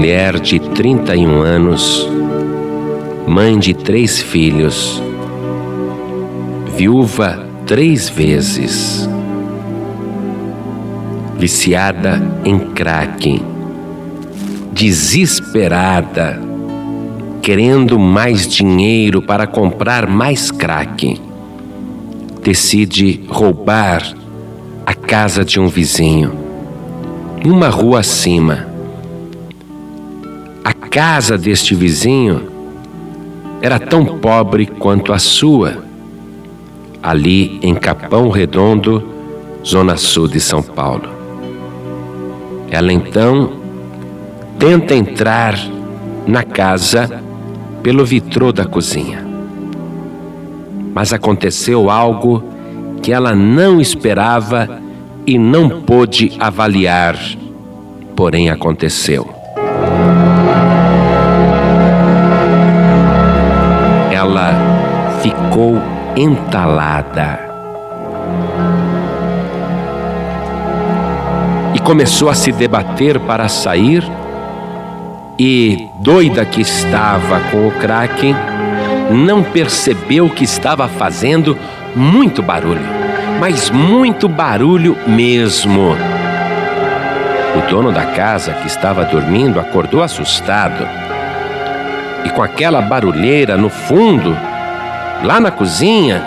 mulher de 31 anos, mãe de três filhos, viúva três vezes, viciada em crack, desesperada, querendo mais dinheiro para comprar mais crack, decide roubar a casa de um vizinho, uma rua acima. Casa deste vizinho era tão pobre quanto a sua, ali em Capão Redondo, zona sul de São Paulo. Ela então tenta entrar na casa pelo vitrô da cozinha. Mas aconteceu algo que ela não esperava e não pôde avaliar, porém aconteceu. Ficou entalada. E começou a se debater para sair e, doida que estava com o Kraken, não percebeu que estava fazendo muito barulho, mas muito barulho mesmo. O dono da casa, que estava dormindo, acordou assustado. E com aquela barulheira no fundo, lá na cozinha,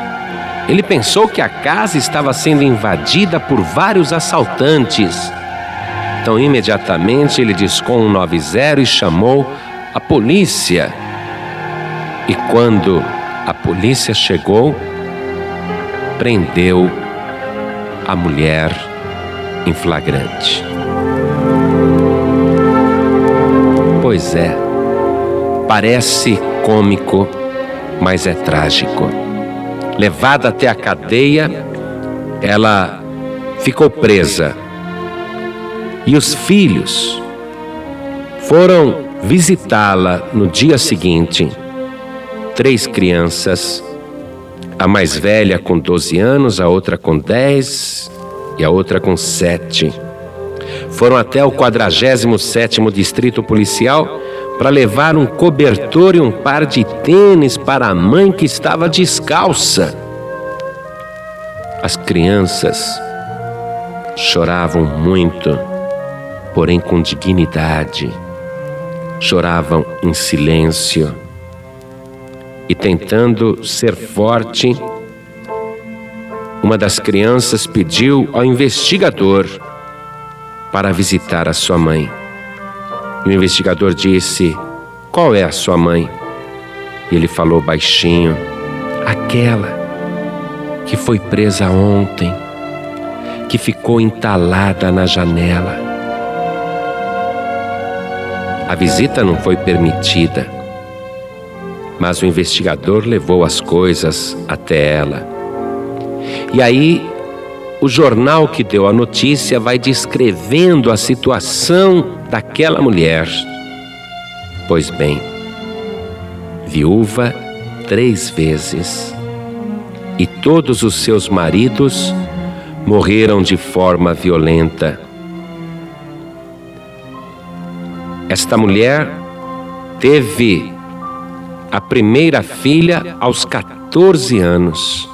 ele pensou que a casa estava sendo invadida por vários assaltantes. Então, imediatamente, ele discou um 90 e chamou a polícia. E quando a polícia chegou, prendeu a mulher em flagrante. Pois é, parece cômico, mas é trágico. Levada até a cadeia, ela ficou presa e os filhos foram visitá-la no dia seguinte. Três crianças, a mais velha com 12 anos, a outra com 10 e a outra com 7. Foram até o 47º Distrito Policial para levar um cobertor e um par de tênis para a mãe que estava descalça. As crianças choravam muito porém com dignidade. Choravam em silêncio e, tentando ser forte, uma das crianças pediu ao investigador para visitar a sua mãe. E o investigador disse: Qual é a sua mãe? E ele falou baixinho: Aquela que foi presa ontem, que ficou entalada na janela. A visita não foi permitida, mas o investigador levou as coisas até ela. E aí, o jornal que deu a notícia vai descrevendo a situação daquela mulher. Pois bem, viúva três vezes, e todos os seus maridos morreram de forma violenta Esta mulher teve a primeira filha aos 14 anos.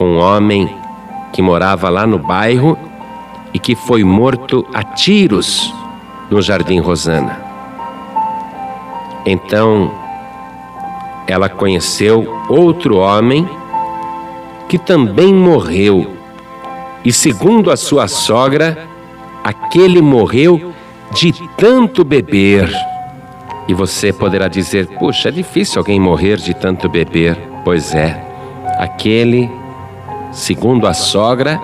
Um homem que morava lá no bairro e que foi morto a tiros no Jardim Rosana. Então, ela conheceu outro homem que também morreu. E segundo a sua sogra, aquele morreu de tanto beber. E você poderá dizer: puxa, é difícil alguém morrer de tanto beber. Pois é, aquele, segundo a sogra,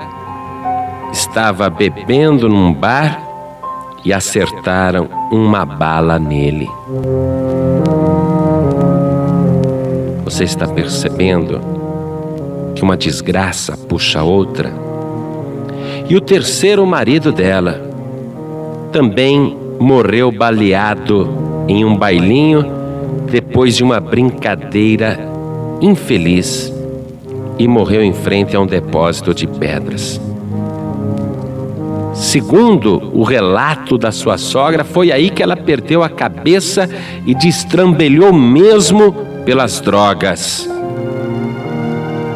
estava bebendo num bar e acertaram uma bala nele. Você está percebendo que uma desgraça puxa outra? E o terceiro marido dela, também morreu baleado em um bailinho depois de uma brincadeira infeliz e morreu em frente a um depósito de pedras. Segundo o relato da sua sogra, foi aí que ela perdeu a cabeça e destrambelhou mesmo pelas drogas.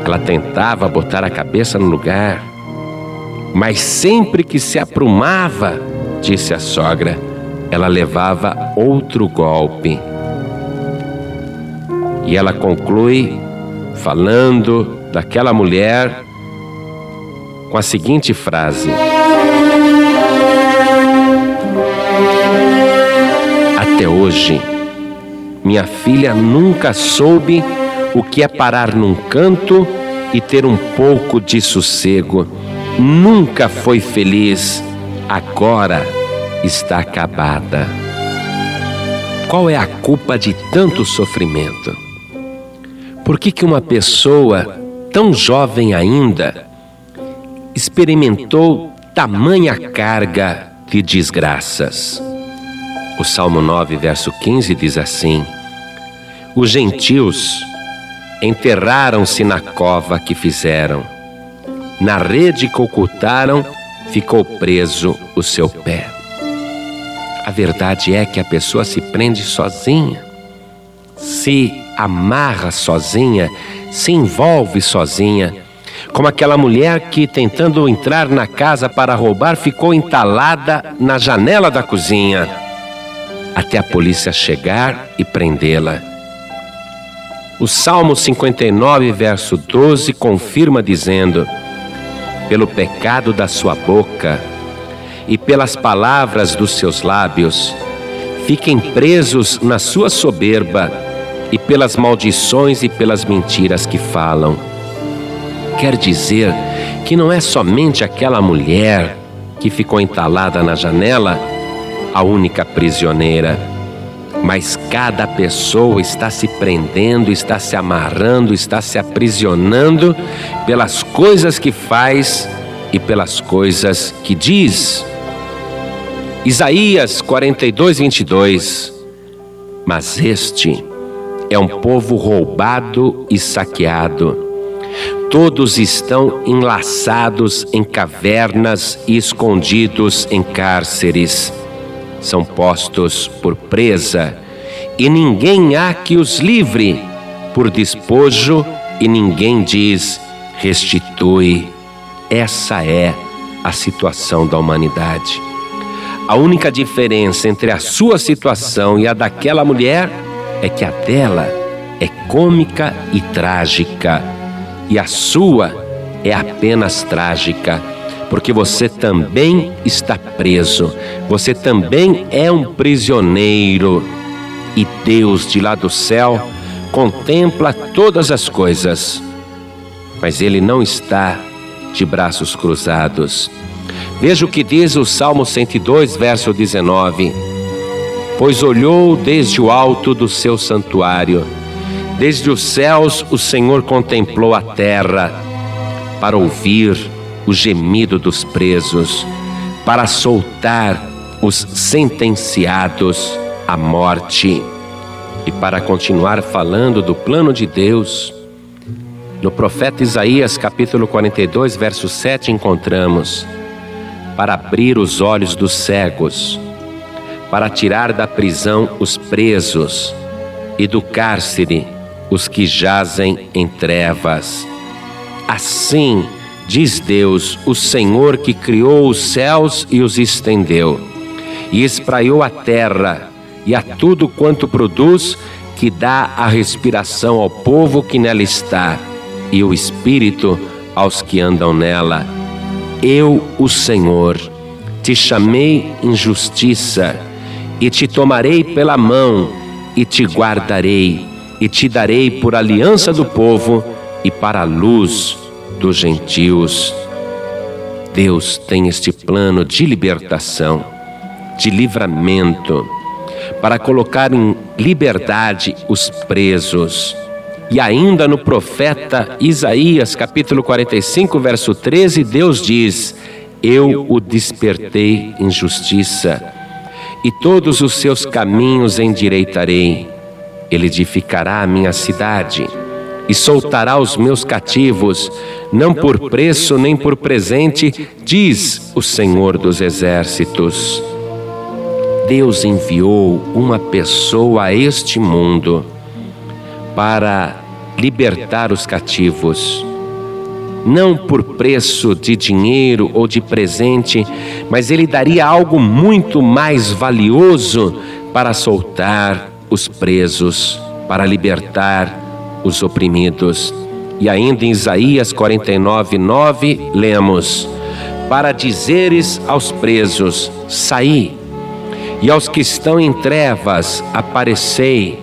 Ela tentava botar a cabeça no lugar, mas sempre que se aprumava, disse a sogra, ela levava outro golpe. E ela conclui falando daquela mulher com a seguinte frase: Até hoje, minha filha nunca soube o que é parar num canto e ter um pouco de sossego. Nunca foi feliz, agora está acabada. Qual é a culpa de tanto sofrimento? Por que, que uma pessoa tão jovem ainda experimentou tamanha carga de desgraças? O Salmo 9, verso 15 diz assim: Os gentios enterraram-se na cova que fizeram, na rede que ocultaram, ficou preso o seu pé. A verdade é que a pessoa se prende sozinha, se amarra sozinha, se envolve sozinha, como aquela mulher que, tentando entrar na casa para roubar, ficou entalada na janela da cozinha, até a polícia chegar e prendê-la. O Salmo 59, verso 12, confirma dizendo: Pelo pecado da sua boca, e pelas palavras dos seus lábios, fiquem presos na sua soberba e pelas maldições e pelas mentiras que falam. Quer dizer que não é somente aquela mulher que ficou entalada na janela a única prisioneira, mas cada pessoa está se prendendo, está se amarrando, está se aprisionando pelas coisas que faz e pelas coisas que diz. Isaías 42, 22. Mas este é um povo roubado e saqueado. Todos estão enlaçados em cavernas e escondidos em cárceres. São postos por presa, e ninguém há que os livre, por despojo, e ninguém diz: restitui. Essa é a situação da humanidade. A única diferença entre a sua situação e a daquela mulher é que a dela é cômica e trágica, e a sua é apenas trágica, porque você também está preso, você também é um prisioneiro, e Deus de lá do céu contempla todas as coisas, mas Ele não está de braços cruzados. Veja o que diz o Salmo 102, verso 19: Pois olhou desde o alto do seu santuário, desde os céus o Senhor contemplou a terra, para ouvir o gemido dos presos, para soltar os sentenciados à morte. E para continuar falando do plano de Deus, no profeta Isaías, capítulo 42, verso 7, encontramos: para abrir os olhos dos cegos, para tirar da prisão os presos e do cárcere os que jazem em trevas. Assim, diz Deus, o Senhor que criou os céus e os estendeu, e espraiou a terra e a tudo quanto produz, que dá a respiração ao povo que nela está, e o espírito aos que andam nela eu, o Senhor, te chamei em justiça, e te tomarei pela mão, e te guardarei, e te darei por aliança do povo e para a luz dos gentios. Deus tem este plano de libertação, de livramento, para colocar em liberdade os presos e ainda no profeta Isaías, capítulo 45, verso 13, Deus diz: Eu o despertei em justiça, e todos os seus caminhos endireitarei. Ele edificará a minha cidade, e soltará os meus cativos, não por preço nem por presente, diz o Senhor dos Exércitos. Deus enviou uma pessoa a este mundo para libertar os cativos. Não por preço de dinheiro ou de presente, mas ele daria algo muito mais valioso para soltar os presos, para libertar os oprimidos. E ainda em Isaías 49, 9, lemos: Para dizeres aos presos: Saí, e aos que estão em trevas, aparecei.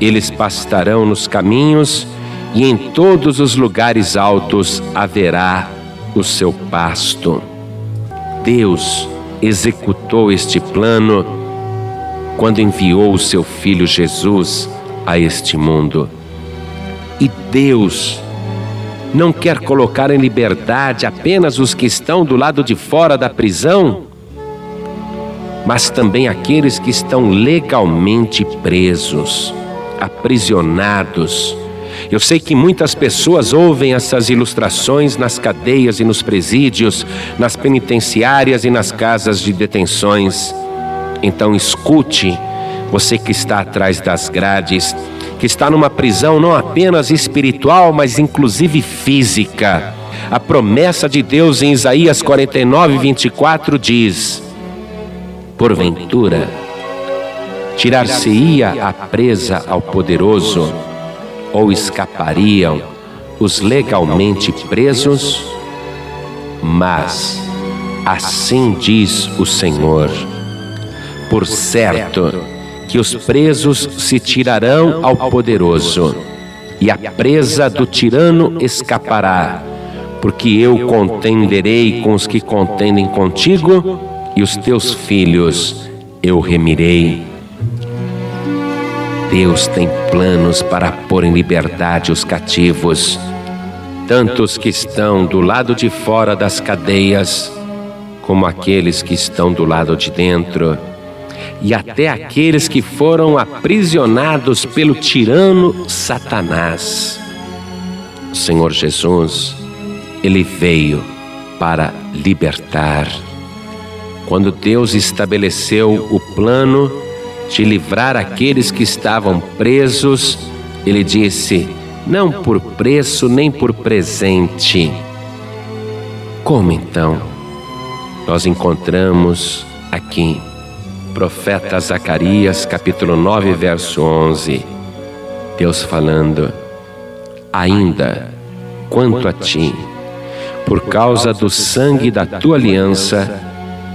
Eles pastarão nos caminhos, e em todos os lugares altos haverá o seu pasto. Deus executou este plano quando enviou o seu filho Jesus a este mundo. E Deus não quer colocar em liberdade apenas os que estão do lado de fora da prisão, mas também aqueles que estão legalmente presos, aprisionados. Eu sei que muitas pessoas ouvem essas ilustrações nas cadeias e nos presídios, nas penitenciárias e nas casas de detenções. Então escute, você que está atrás das grades, que está numa prisão não apenas espiritual, mas inclusive física. A promessa de Deus em Isaías 49, 24 diz: Porventura, tirar-se-ia a presa ao poderoso, ou escapariam os legalmente presos? Mas, assim diz o Senhor, por certo, que os presos se tirarão ao poderoso, e a presa do tirano escapará, porque eu contenderei com os que contendem contigo, e os teus filhos eu remirei. Deus tem planos para pôr em liberdade os cativos, tanto os que estão do lado de fora das cadeias, como aqueles que estão do lado de dentro e até aqueles que foram aprisionados pelo tirano Satanás. O Senhor Jesus, ele veio para libertar. Quando Deus estabeleceu o plano de livrar aqueles que estavam presos, ele disse: não por preço nem por presente. Como então? Nós encontramos aqui profeta Zacarias, capítulo 9, verso 11. Deus falando: Ainda quanto a ti, por causa do sangue da tua aliança,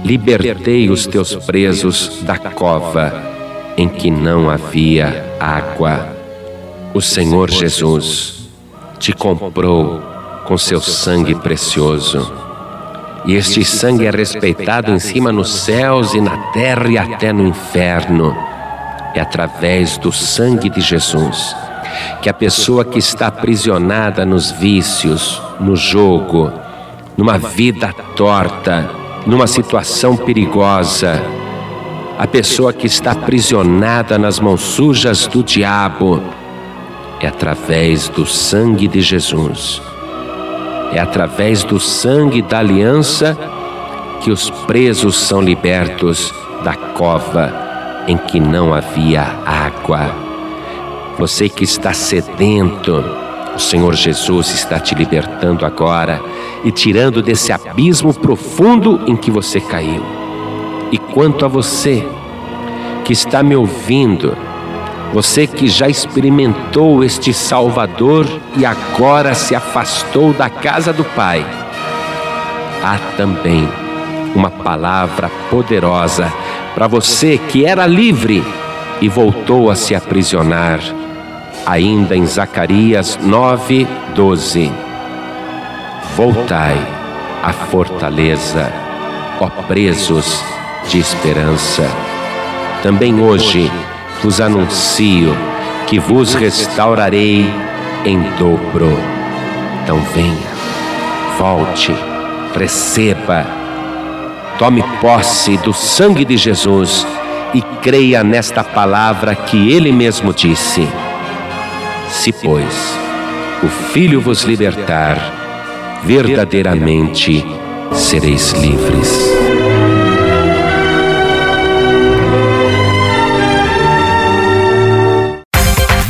libertei os teus presos da cova em que não havia água. O Senhor Jesus te comprou com seu sangue precioso e este sangue é respeitado em cima nos céus e na terra e até no inferno. É através do sangue de Jesus que a pessoa que está aprisionada nos vícios, no jogo, numa vida torta, numa situação perigosa, a pessoa que está aprisionada nas mãos sujas do diabo, é através do sangue de Jesus é através do sangue da aliança que os presos são libertos da cova em que não havia água. Você que está sedento, o Senhor Jesus está te libertando agora e tirando desse abismo profundo em que você caiu. E quanto a você que está me ouvindo, você que já experimentou este Salvador e agora se afastou da casa do Pai, há também uma palavra poderosa para você que era livre e voltou a se aprisionar, ainda em Zacarias 9, 12. Voltai à fortaleza, ó presos de esperança. Também hoje, vos anuncio que vos restaurarei em dobro. Então venha, volte, receba, tome posse do sangue de Jesus e creia nesta palavra que ele mesmo disse. Se, pois, o Filho vos libertar, verdadeiramente sereis livres.